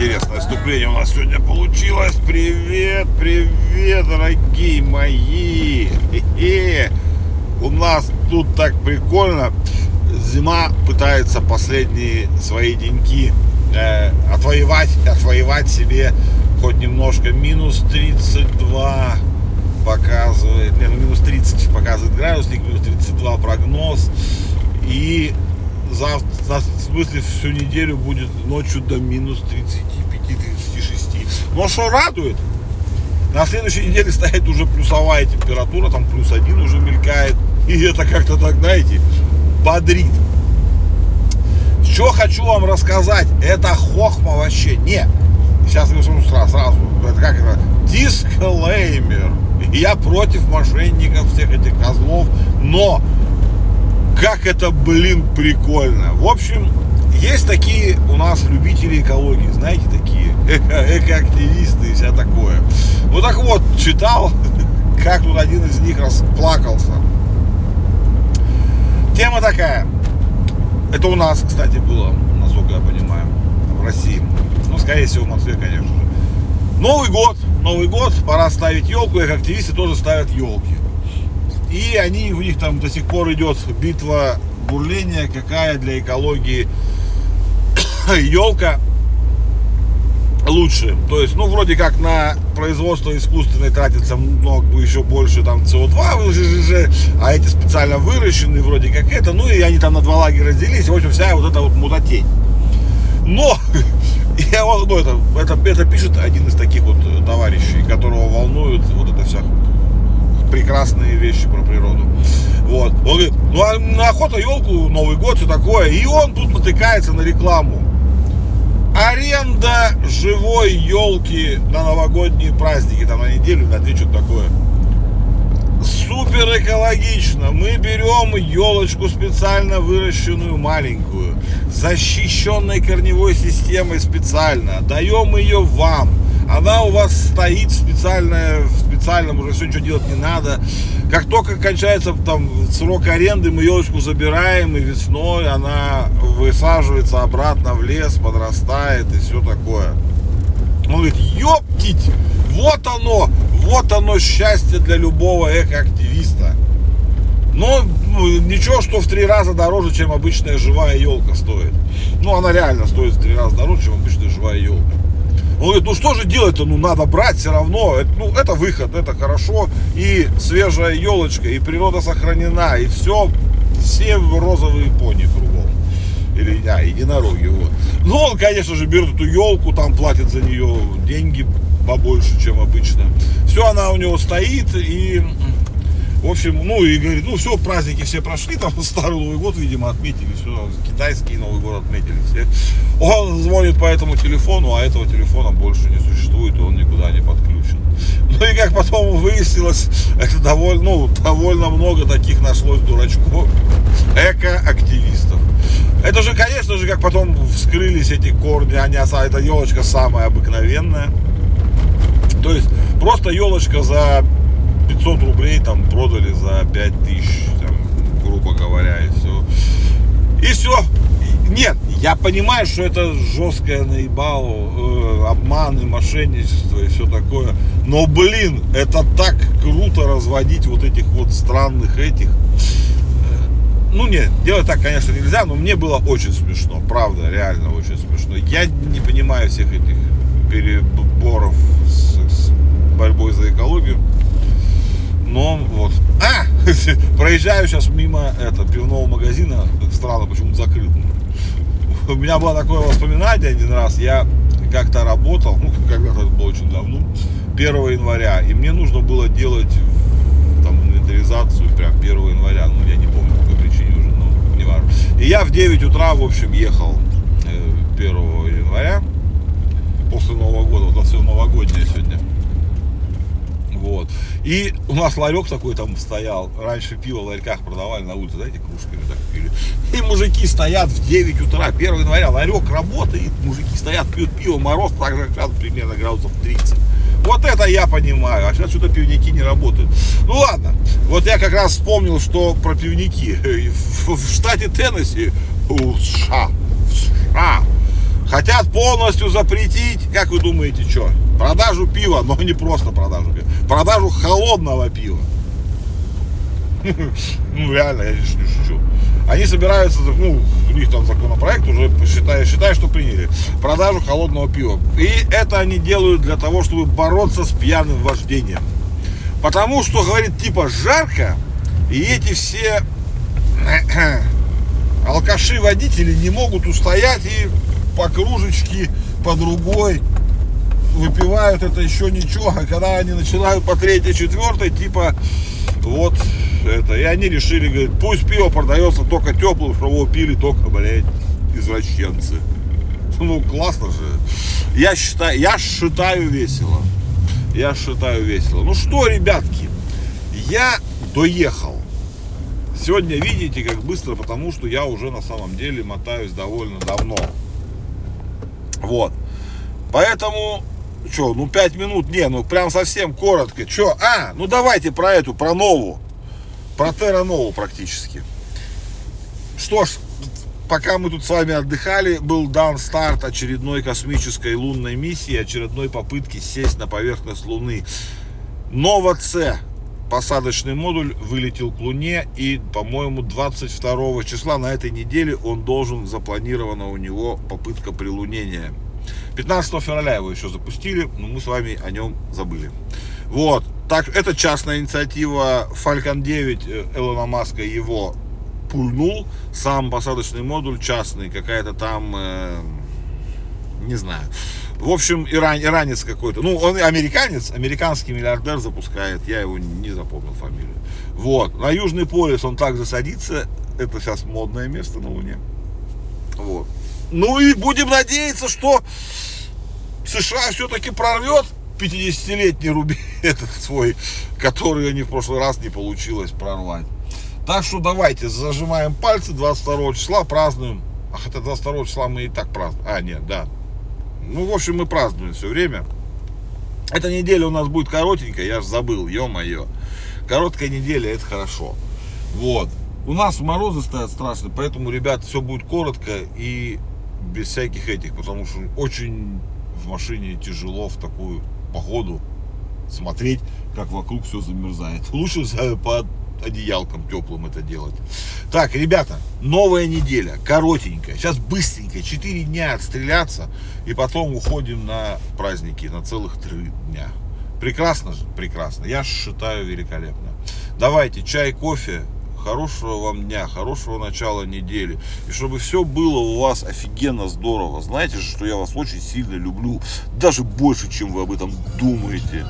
интересное вступление у нас сегодня получилось. Привет, привет, дорогие мои. У нас тут так прикольно. Зима пытается последние свои деньки э, отвоевать, отвоевать себе хоть немножко. Минус 32 показывает, не, ну минус 30 показывает градусник, минус 32 прогноз. И завтра, в смысле всю неделю будет ночью до минус 35-36. Но что радует, на следующей неделе стоит уже плюсовая температура, там плюс один уже мелькает. И это как-то так, знаете, бодрит. Что хочу вам рассказать, это хохма вообще. Не, сейчас я сразу, сразу, это как это, дисклеймер. Я против мошенников, всех этих козлов, но как это, блин, прикольно. В общем, есть такие у нас любители экологии, знаете, такие эко экоактивисты и вся такое. Ну так вот, читал, как тут один из них расплакался. Тема такая. Это у нас, кстати, было, насколько я понимаю, в России. Ну, скорее всего, в Москве, конечно же. Новый год, Новый год, пора ставить елку, и активисты тоже ставят елки. И они, у них там до сих пор идет битва бурления, какая для экологии елка лучше. То есть, ну, вроде как на производство искусственное тратится много еще больше там СО2, а эти специально выращенные вроде как это, ну и они там на два лагеря разделились, в общем, вся вот эта вот мудотень. Но я, ну, это, это, это пишет один из таких вот товарищей, которого волнует вот это вся прекрасные вещи про природу. Вот. Он говорит, ну а на охота елку, Новый год, все такое. И он тут натыкается на рекламу. Аренда живой елки на новогодние праздники, там на неделю, на две, что-то такое. Супер экологично. Мы берем елочку специально выращенную маленькую, защищенной корневой системой специально, даем ее вам она у вас стоит специальная, в специальном, уже все ничего делать не надо. Как только кончается там срок аренды, мы елочку забираем, и весной она высаживается обратно в лес, подрастает и все такое. Он говорит, ёптить, вот оно, вот оно счастье для любого экоактивиста. Но ну, ничего, что в три раза дороже, чем обычная живая елка стоит. Ну, она реально стоит в три раза дороже, чем обычная живая елка. Он говорит, ну что же делать-то, ну надо брать все равно, ну это выход, это хорошо, и свежая елочка, и природа сохранена, и все, все розовые пони кругом. Или, а, единороги, вот. Ну, он, конечно же, берет эту елку, там платит за нее деньги побольше, чем обычно. Все, она у него стоит, и в общем, ну и говорит, ну все, праздники все прошли, там Старый Новый год, видимо, отметили, все, китайский Новый год отметили все. Он звонит по этому телефону, а этого телефона больше не существует, и он никуда не подключен. Ну и как потом выяснилось, это довольно, ну, довольно много таких нашлось дурачков, эко-активистов. Это же, конечно же, как потом вскрылись эти корни, они, эта елочка самая обыкновенная. То есть просто елочка за 500 рублей там продали за 5000, там, грубо говоря, и все. И все. Нет, я понимаю, что это жесткое наебал, э, обман и мошенничество и все такое. Но, блин, это так круто разводить вот этих вот странных этих. Э, ну нет, делать так, конечно, нельзя, но мне было очень смешно, правда, реально очень смешно. Я не понимаю всех этих переборов с, с борьбой за экологию. Но вот. А! Проезжаю сейчас мимо это, пивного магазина. Странно, почему закрыт. У меня было такое воспоминание один раз. Я как-то работал, ну, когда-то это было очень давно, 1 января. И мне нужно было делать там инвентаризацию прям 1 января. Ну, я не помню, по какой причине уже, но не важно. И я в 9 утра, в общем, ехал 1 э, января после Нового года. Вот все новогоднее сегодня. И у нас ларек такой там стоял. Раньше пиво в ларьках продавали на улице, знаете, кружками так пили. И мужики стоят в 9 утра, 1 января, ларек работает, мужики стоят, пьют пиво, мороз также сейчас примерно градусов 30. Вот это я понимаю, а сейчас что-то пивники не работают. Ну ладно, вот я как раз вспомнил, что про пивники. В штате Теннесси, у США, в США, Хотят полностью запретить, как вы думаете, что? Продажу пива, но не просто продажу пива. Продажу холодного пива. Ну, реально, я не шучу. Они собираются, ну, у них там законопроект уже, считаю, считаю, что приняли, продажу холодного пива. И это они делают для того, чтобы бороться с пьяным вождением. Потому что, говорит, типа жарко, и эти все алкаши-водители не могут устоять и по кружечке, по другой выпивают это еще ничего, а когда они начинают по третьей, четвертой, типа вот это, и они решили, говорит, пусть пиво продается только теплым, чтобы его пили только, блядь, извращенцы. Ну, классно же. Я считаю, я считаю весело. Я считаю весело. Ну что, ребятки, я доехал. Сегодня видите, как быстро, потому что я уже на самом деле мотаюсь довольно давно. Вот. Поэтому, что, ну 5 минут, не, ну прям совсем коротко. Что, а, ну давайте про эту, про новую. Про Терра Нову практически. Что ж, пока мы тут с вами отдыхали, был дан старт очередной космической лунной миссии, очередной попытки сесть на поверхность Луны. Нова С посадочный модуль вылетел к Луне и, по-моему, 22 числа на этой неделе он должен, запланирована у него попытка прилунения. 15 февраля его еще запустили, но мы с вами о нем забыли. Вот, так, это частная инициатива. Falcon 9 э, Элона Маска его пульнул. Сам посадочный модуль частный, какая-то там, э, не знаю. В общем, иран, иранец какой-то. Ну, он американец, американский миллиардер запускает. Я его не запомнил фамилию. Вот. На Южный полюс он также садится. Это сейчас модное место на Луне. Вот. Ну и будем надеяться, что США все-таки прорвет 50-летний рубеж этот свой, который они в прошлый раз не получилось прорвать. Так что давайте зажимаем пальцы 22 числа, празднуем. А хотя 22 числа мы и так празднуем. А, нет, да, ну, в общем, мы празднуем все время. Эта неделя у нас будет коротенькая, я же забыл, ё-моё. Короткая неделя, это хорошо. Вот. У нас морозы стоят страшные, поэтому, ребят, все будет коротко и без всяких этих, потому что очень в машине тяжело в такую погоду смотреть, как вокруг все замерзает. Лучше под одеялком теплым это делать. Так, ребята, новая неделя, коротенькая. Сейчас быстренько, 4 дня отстреляться, и потом уходим на праздники, на целых 3 дня. Прекрасно же? Прекрасно. Я считаю великолепно. Давайте чай, кофе, хорошего вам дня, хорошего начала недели. И чтобы все было у вас офигенно здорово. Знаете же, что я вас очень сильно люблю. Даже больше, чем вы об этом думаете.